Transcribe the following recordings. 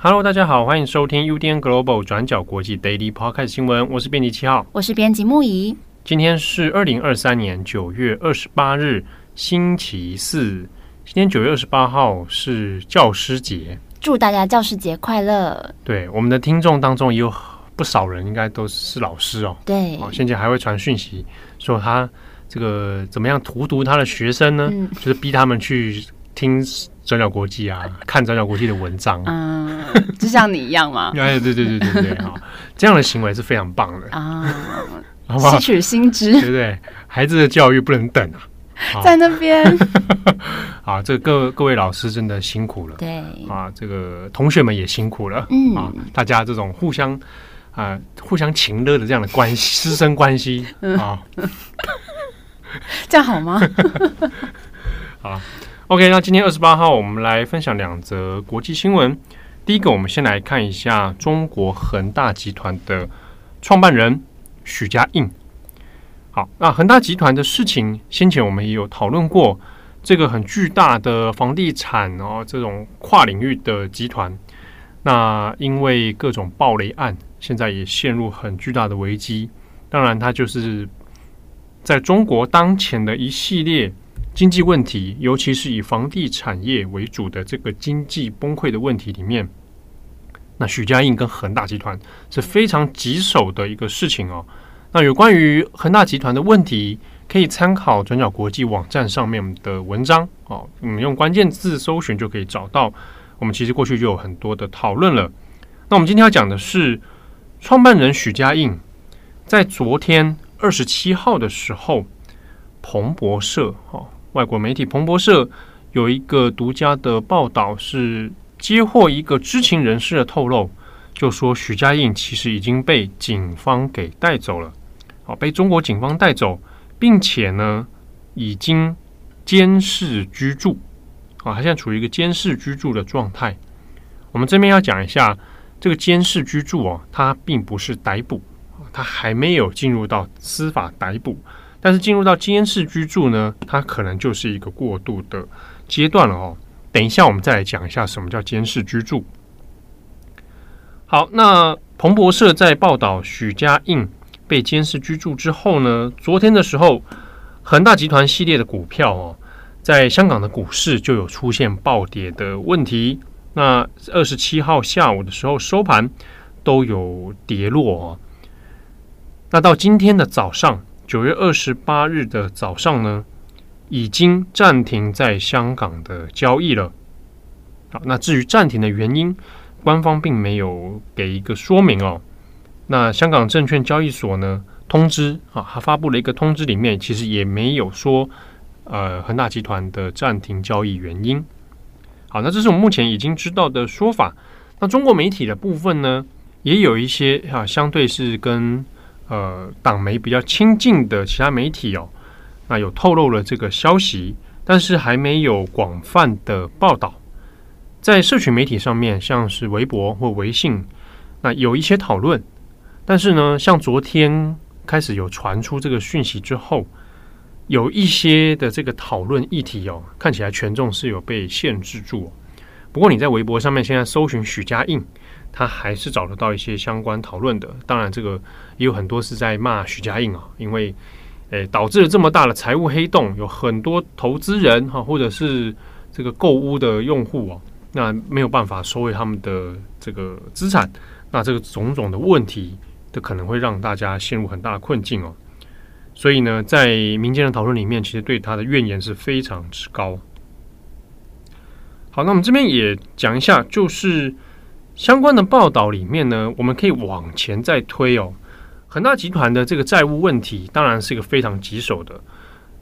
Hello，大家好，欢迎收听 UDN Global 转角国际 Daily Podcast 新闻，我是编辑七号，我是编辑木仪。今天是二零二三年九月二十八日，星期四。今天九月二十八号是教师节，祝大家教师节快乐！对，我们的听众当中也有不少人，应该都是老师哦。对，哦，现在还会传讯息说他这个怎么样荼毒他的学生呢？嗯、就是逼他们去听转角国际啊，看转角国际的文章。嗯，就像你一样嘛。哎，对对对对对，哈，这样的行为是非常棒的啊。吸取新知，对不对？孩子的教育不能等啊，在那边。啊，这个各各位老师真的辛苦了。对啊，这个同学们也辛苦了。嗯啊，大家这种互相啊互相情乐的这样的关系，师生关系啊，这样好吗？好，OK，那今天二十八号，我们来分享两则国际新闻。第一个，我们先来看一下中国恒大集团的创办人。许家印，好，那恒大集团的事情，先前我们也有讨论过，这个很巨大的房地产哦，这种跨领域的集团，那因为各种暴雷案，现在也陷入很巨大的危机。当然，它就是在中国当前的一系列经济问题，尤其是以房地产业为主的这个经济崩溃的问题里面。那许家印跟恒大集团是非常棘手的一个事情哦。那有关于恒大集团的问题，可以参考转角国际网站上面的文章哦。我们用关键字搜寻就可以找到。我们其实过去就有很多的讨论了。那我们今天要讲的是，创办人许家印在昨天二十七号的时候，彭博社哦，外国媒体彭博社有一个独家的报道是。接获一个知情人士的透露，就说许家印其实已经被警方给带走了，好，被中国警方带走，并且呢，已经监视居住，啊，他现在处于一个监视居住的状态。我们这边要讲一下，这个监视居住哦，它并不是逮捕，它还没有进入到司法逮捕，但是进入到监视居住呢，它可能就是一个过渡的阶段了哦。等一下，我们再来讲一下什么叫监视居住。好，那彭博社在报道许家印被监视居住之后呢，昨天的时候，恒大集团系列的股票哦，在香港的股市就有出现暴跌的问题。那二十七号下午的时候收盘都有跌落哦。那到今天的早上，九月二十八日的早上呢，已经暂停在香港的交易了。好，那至于暂停的原因，官方并没有给一个说明哦。那香港证券交易所呢，通知啊，他发布了一个通知，里面其实也没有说呃恒大集团的暂停交易原因。好，那这是我们目前已经知道的说法。那中国媒体的部分呢，也有一些啊，相对是跟呃党媒比较亲近的其他媒体哦。那有透露了这个消息，但是还没有广泛的报道。在社群媒体上面，像是微博或微信，那有一些讨论。但是呢，像昨天开始有传出这个讯息之后，有一些的这个讨论议题哦，看起来权重是有被限制住哦。不过你在微博上面现在搜寻许家印，他还是找得到一些相关讨论的。当然，这个也有很多是在骂许家印啊，因为。诶，导致了这么大的财务黑洞，有很多投资人哈，或者是这个购屋的用户哦，那没有办法收回他们的这个资产，那这个种种的问题，都可能会让大家陷入很大的困境哦。所以呢，在民间的讨论里面，其实对他的怨言是非常之高。好，那我们这边也讲一下，就是相关的报道里面呢，我们可以往前再推哦。恒大集团的这个债务问题，当然是一个非常棘手的。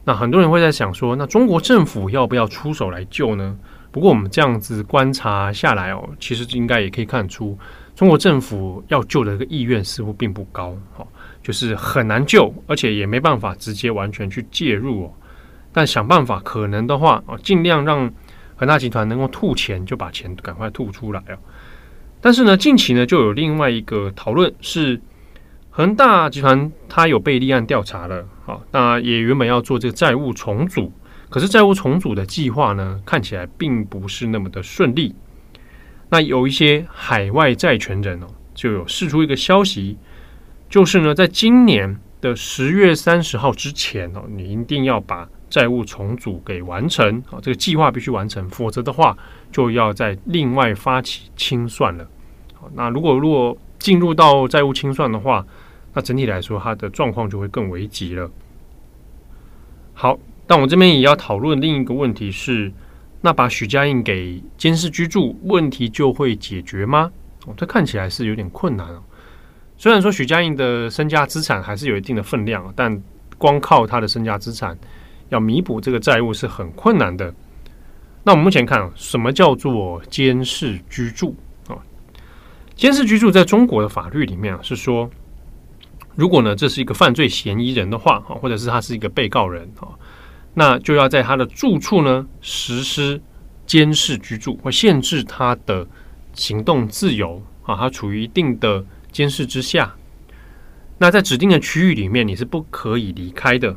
那很多人会在想说，那中国政府要不要出手来救呢？不过我们这样子观察下来哦，其实应该也可以看出，中国政府要救的这个意愿似乎并不高，就是很难救，而且也没办法直接完全去介入哦。但想办法可能的话啊，尽量让恒大集团能够吐钱，就把钱赶快吐出来哦。但是呢，近期呢就有另外一个讨论是，恒大集团它有被立案调查了，好，那也原本要做这个债务重组，可是债务重组的计划呢，看起来并不是那么的顺利。那有一些海外债权人哦，就有释出一个消息，就是呢，在今年的十月三十号之前哦，你一定要把债务重组给完成，好，这个计划必须完成，否则的话就要再另外发起清算了。好，那如果如果进入到债务清算的话，那整体来说，它的状况就会更危急了。好，但我这边也要讨论另一个问题是：那把许家印给监视居住，问题就会解决吗？哦，这看起来是有点困难哦。虽然说许家印的身家资产还是有一定的分量，但光靠他的身家资产要弥补这个债务是很困难的。那我们目前看，什么叫做监视居住啊？监视居住在中国的法律里面，是说。如果呢，这是一个犯罪嫌疑人的话，或者是他是一个被告人，哈，那就要在他的住处呢实施监视居住，或限制他的行动自由，啊，他处于一定的监视之下。那在指定的区域里面，你是不可以离开的。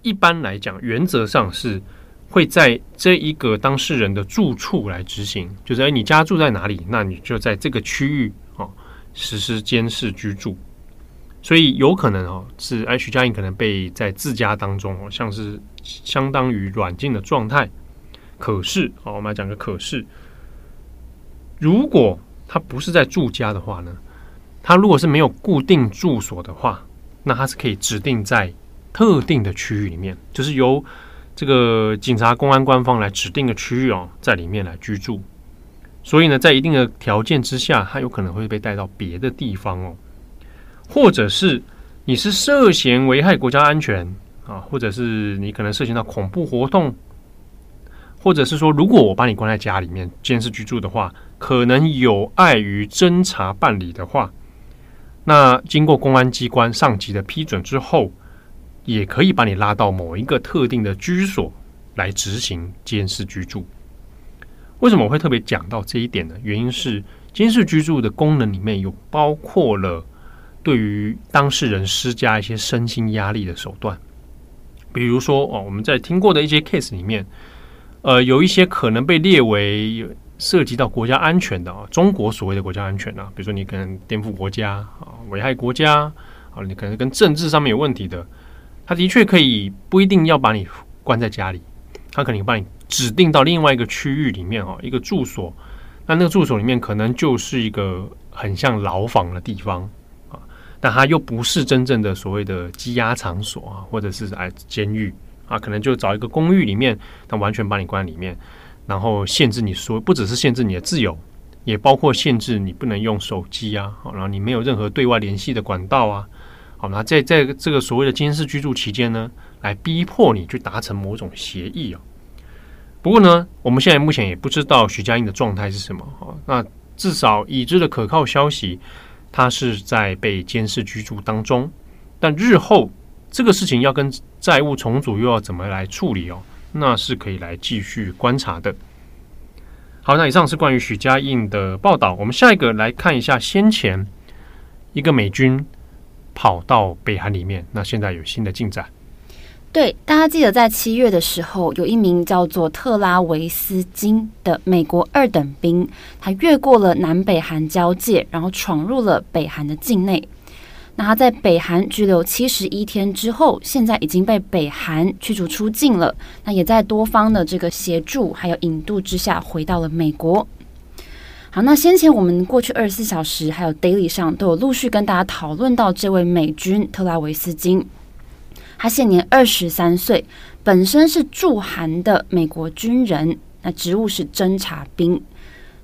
一般来讲，原则上是会在这一个当事人的住处来执行，就是，你家住在哪里，那你就在这个区域啊实施监视居住。所以有可能哦，是 H 加印可能被在自家当中哦，像是相当于软禁的状态。可是，好，我们来讲个可是，如果他不是在住家的话呢，他如果是没有固定住所的话，那他是可以指定在特定的区域里面，就是由这个警察、公安官方来指定的区域哦，在里面来居住。所以呢，在一定的条件之下，他有可能会被带到别的地方哦。或者是你是涉嫌危害国家安全啊，或者是你可能涉嫌到恐怖活动，或者是说，如果我把你关在家里面监视居住的话，可能有碍于侦查办理的话，那经过公安机关上级的批准之后，也可以把你拉到某一个特定的居所来执行监视居住。为什么我会特别讲到这一点呢？原因是监视居住的功能里面有包括了。对于当事人施加一些身心压力的手段，比如说哦，我们在听过的一些 case 里面，呃，有一些可能被列为涉及到国家安全的啊，中国所谓的国家安全啊，比如说你可能颠覆国家啊，危害国家啊，你可能跟政治上面有问题的，他的确可以不一定要把你关在家里，他可能把你指定到另外一个区域里面啊，一个住所，那那个住所里面可能就是一个很像牢房的地方。但它又不是真正的所谓的羁押场所啊，或者是哎监狱啊，可能就找一个公寓里面，他完全把你关在里面，然后限制你说，不只是限制你的自由，也包括限制你不能用手机啊，然后你没有任何对外联系的管道啊，好，那在在这个所谓的监视居住期间呢，来逼迫你去达成某种协议啊。不过呢，我们现在目前也不知道许家印的状态是什么啊，那至少已知的可靠消息。他是在被监视居住当中，但日后这个事情要跟债务重组又要怎么来处理哦？那是可以来继续观察的。好，那以上是关于许家印的报道。我们下一个来看一下先前一个美军跑到北韩里面，那现在有新的进展。对，大家记得在七月的时候，有一名叫做特拉维斯金的美国二等兵，他越过了南北韩交界，然后闯入了北韩的境内。那他在北韩拘留七十一天之后，现在已经被北韩驱逐出境了。那也在多方的这个协助还有引渡之下，回到了美国。好，那先前我们过去二十四小时还有 Daily 上都有陆续跟大家讨论到这位美军特拉维斯金。他现年二十三岁，本身是驻韩的美国军人，那职务是侦察兵。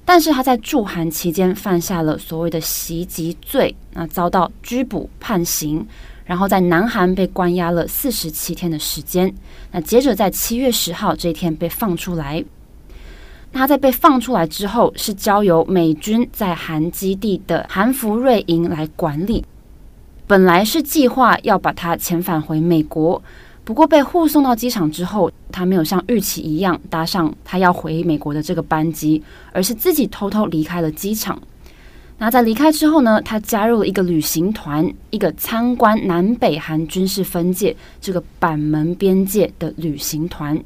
但是他在驻韩期间犯下了所谓的袭击罪，那遭到拘捕判刑，然后在南韩被关押了四十七天的时间。那接着在七月十号这一天被放出来。那他在被放出来之后，是交由美军在韩基地的韩福瑞营来管理。本来是计划要把他遣返回美国，不过被护送到机场之后，他没有像预期一样搭上他要回美国的这个班机，而是自己偷偷离开了机场。那在离开之后呢，他加入了一个旅行团，一个参观南北韩军事分界这个板门边界的旅行团。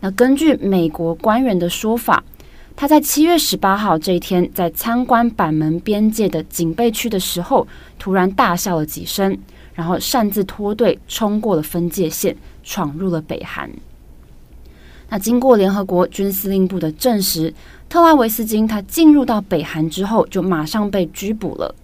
那根据美国官员的说法，他在七月十八号这一天在参观板门边界的警备区的时候，突然大笑了几声。然后擅自脱队冲过了分界线，闯入了北韩。那经过联合国军司令部的证实，特拉维斯金他进入到北韩之后，就马上被拘捕了。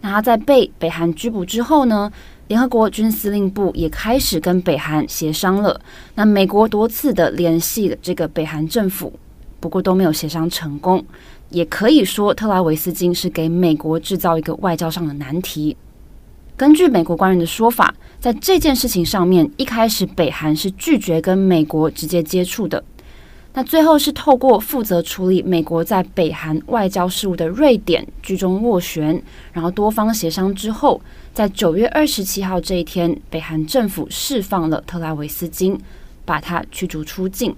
那他在被北韩拘捕之后呢，联合国军司令部也开始跟北韩协商了。那美国多次的联系了这个北韩政府，不过都没有协商成功。也可以说，特拉维斯金是给美国制造一个外交上的难题。根据美国官员的说法，在这件事情上面，一开始北韩是拒绝跟美国直接接触的。那最后是透过负责处理美国在北韩外交事务的瑞典居中斡旋，然后多方协商之后，在九月二十七号这一天，北韩政府释放了特拉维斯金，把他驱逐出境。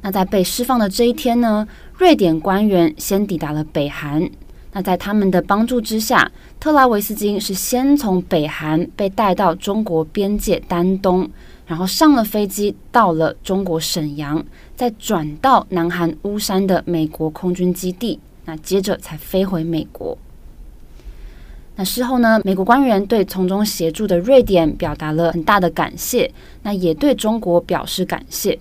那在被释放的这一天呢，瑞典官员先抵达了北韩。那在他们的帮助之下，特拉维斯金是先从北韩被带到中国边界丹东，然后上了飞机到了中国沈阳，再转到南韩乌山的美国空军基地，那接着才飞回美国。那事后呢，美国官员对从中协助的瑞典表达了很大的感谢，那也对中国表示感谢。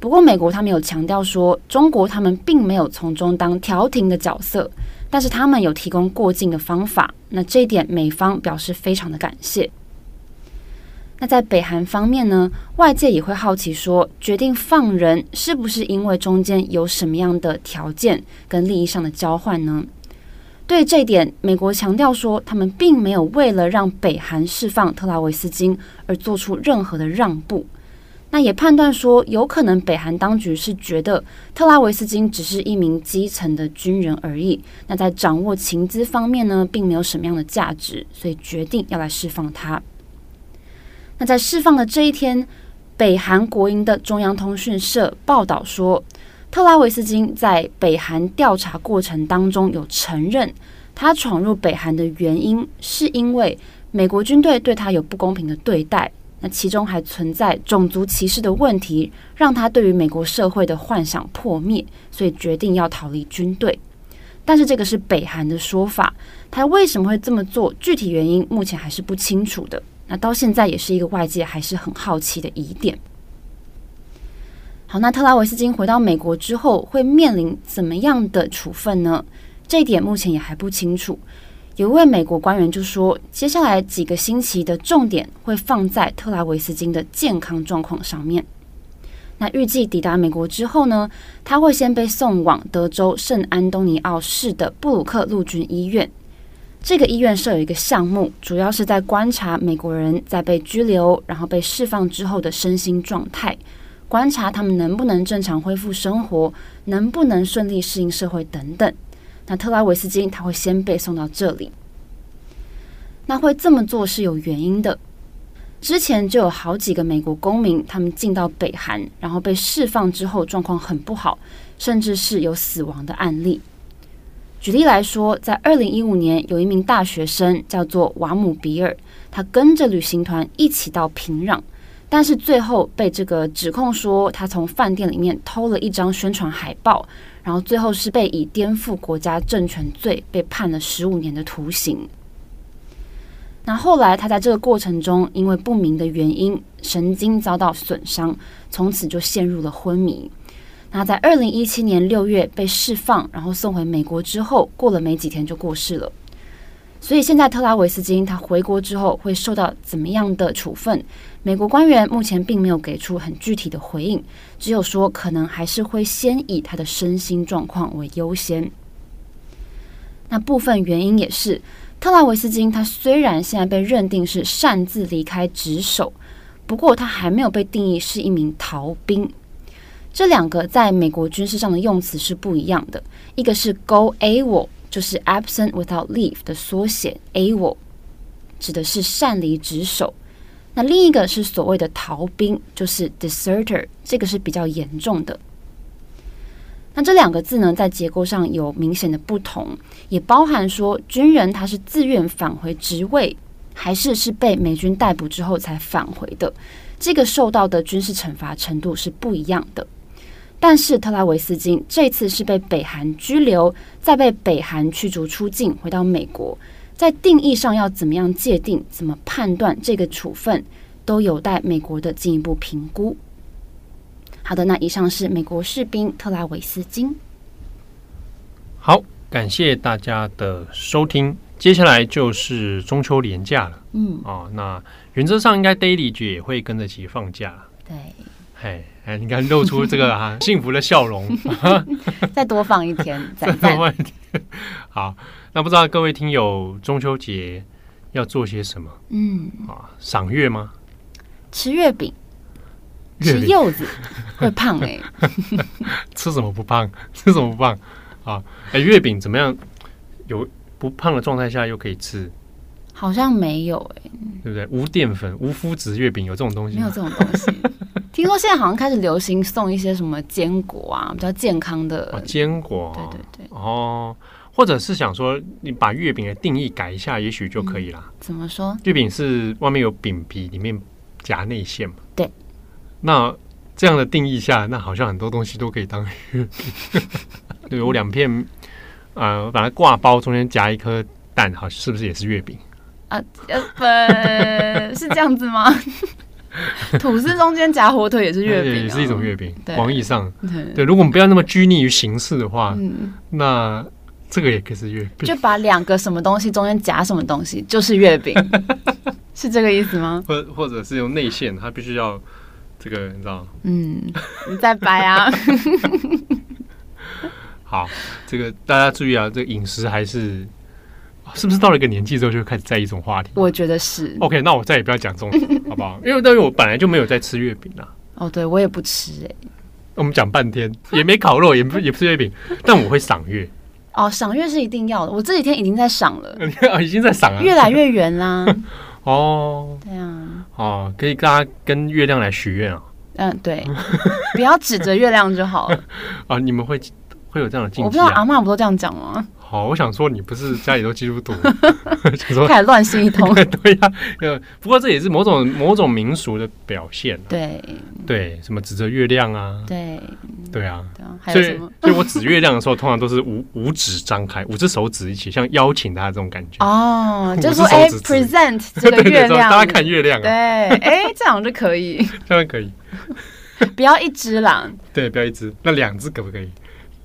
不过美国他们有强调说，中国他们并没有从中当调停的角色。但是他们有提供过境的方法，那这一点美方表示非常的感谢。那在北韩方面呢，外界也会好奇说，决定放人是不是因为中间有什么样的条件跟利益上的交换呢？对这一点，美国强调说，他们并没有为了让北韩释放特拉维斯金而做出任何的让步。那也判断说，有可能北韩当局是觉得特拉维斯金只是一名基层的军人而已，那在掌握情资方面呢，并没有什么样的价值，所以决定要来释放他。那在释放的这一天，北韩国营的中央通讯社报道说，特拉维斯金在北韩调查过程当中有承认，他闯入北韩的原因是因为美国军队对他有不公平的对待。那其中还存在种族歧视的问题，让他对于美国社会的幻想破灭，所以决定要逃离军队。但是这个是北韩的说法，他为什么会这么做？具体原因目前还是不清楚的。那到现在也是一个外界还是很好奇的疑点。好，那特拉维斯金回到美国之后会面临怎么样的处分呢？这一点目前也还不清楚。有一位美国官员就说，接下来几个星期的重点会放在特拉维斯金的健康状况上面。那预计抵达美国之后呢，他会先被送往德州圣安东尼奥市的布鲁克陆军医院。这个医院设有一个项目，主要是在观察美国人在被拘留然后被释放之后的身心状态，观察他们能不能正常恢复生活，能不能顺利适应社会等等。那特拉维斯金他会先被送到这里，那会这么做是有原因的。之前就有好几个美国公民，他们进到北韩，然后被释放之后状况很不好，甚至是有死亡的案例。举例来说，在二零一五年，有一名大学生叫做瓦姆比尔，他跟着旅行团一起到平壤，但是最后被这个指控说他从饭店里面偷了一张宣传海报。然后最后是被以颠覆国家政权罪被判了十五年的徒刑。那后来他在这个过程中，因为不明的原因，神经遭到损伤，从此就陷入了昏迷。那在二零一七年六月被释放，然后送回美国之后，过了没几天就过世了。所以现在特拉维斯金他回国之后会受到怎么样的处分？美国官员目前并没有给出很具体的回应，只有说可能还是会先以他的身心状况为优先。那部分原因也是，特拉维斯金他虽然现在被认定是擅自离开职守，不过他还没有被定义是一名逃兵。这两个在美国军事上的用词是不一样的，一个是 Go AWOL，就是 Absent Without Leave 的缩写，AWOL 指的是擅离职守。那另一个是所谓的逃兵，就是 deserter，这个是比较严重的。那这两个字呢，在结构上有明显的不同，也包含说军人他是自愿返回职位，还是是被美军逮捕之后才返回的，这个受到的军事惩罚程度是不一样的。但是特拉维斯金这次是被北韩拘留，再被北韩驱逐出境，回到美国，在定义上要怎么样界定、怎么判断这个处分，都有待美国的进一步评估。好的，那以上是美国士兵特拉维斯金。好，感谢大家的收听。接下来就是中秋连假了。嗯，哦，那原则上应该 Daily 姐也会跟着起放假。对，嘿，哎，你看露出这个哈、啊、幸福的笑容。再多放一天，再多放一天。好，那不知道各位听友中秋节要做些什么？嗯，啊，赏月吗？吃月饼。吃柚子会胖哎、欸，吃什么不胖？吃什么不胖啊？哎，月饼怎么样？有不胖的状态下又可以吃？好像没有哎、欸，对不对？无淀粉、无麸质月饼有这种东西？没有这种东西。听说现在好像开始流行送一些什么坚果啊，比较健康的坚、哦、果。对对对。哦，或者是想说，你把月饼的定义改一下，也许就可以了、嗯。怎么说？月饼是外面有饼皮，里面夹内馅嘛？对。那这样的定义下，那好像很多东西都可以当月饼。对，我两片，呃，我把它挂包，中间夹一颗蛋，好，是不是也是月饼？啊，呃，是这样子吗？吐司中间夹火腿也是月饼、哦，也是一种月饼。广义上对，对，如果我们不要那么拘泥于形式的话，嗯、那这个也可以是月饼。就把两个什么东西中间夹什么东西，就是月饼，是这个意思吗？或或者是用内馅，它必须要。这个你知道？嗯，你再掰啊。好，这个大家注意啊，这个饮食还是是不是到了一个年纪之后就开始在意这种话题？我觉得是。OK，那我再也不要讲这种，好不好？因为因为我本来就没有在吃月饼啊。哦，对，我也不吃哎、欸。我们讲半天 也没烤肉，也不也不是月饼，但我会赏月。哦，赏月是一定要的。我这几天已经在赏了，已经在赏了，越来越圆啦。哦，对啊，哦，可以大家跟月亮来许愿啊。嗯，对，不要指着月亮就好了。啊，你们会会有这样的禁忌、啊？我不知道阿嬷不都这样讲吗？好，我想说你不是家里都基督徒，想说开始乱信一通。对呀、啊，不过这也是某种某种民俗的表现、啊。对对，什么指着月亮啊？对对啊？所以，所以我指月亮的时候，通常都是五五指张开，五只手指一起，像邀请他这种感觉。哦，就是说哎，present 这个月亮，对对对，大家看月亮、啊。对，哎，这样就可以，这样可以。不要一只啦。对，不要一只，那两只可不可以？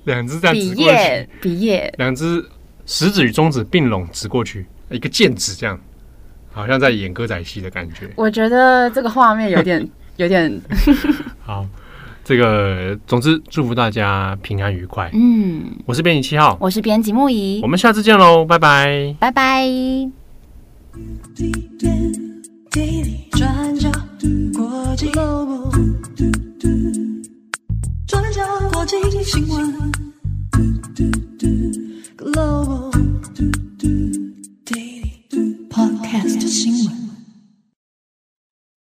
两只这样指过去，比耶，比耶，两只食指与中指并拢指过去，一个剑指这样，好像在演歌仔戏的感觉。我觉得这个画面有点 有点 好。这个总之祝福大家平安愉快。嗯，我是编辑七号，我是编辑木仪，我们下次见喽，拜拜，拜拜。转角国际，国际新闻。Global Daily Podcast 新闻。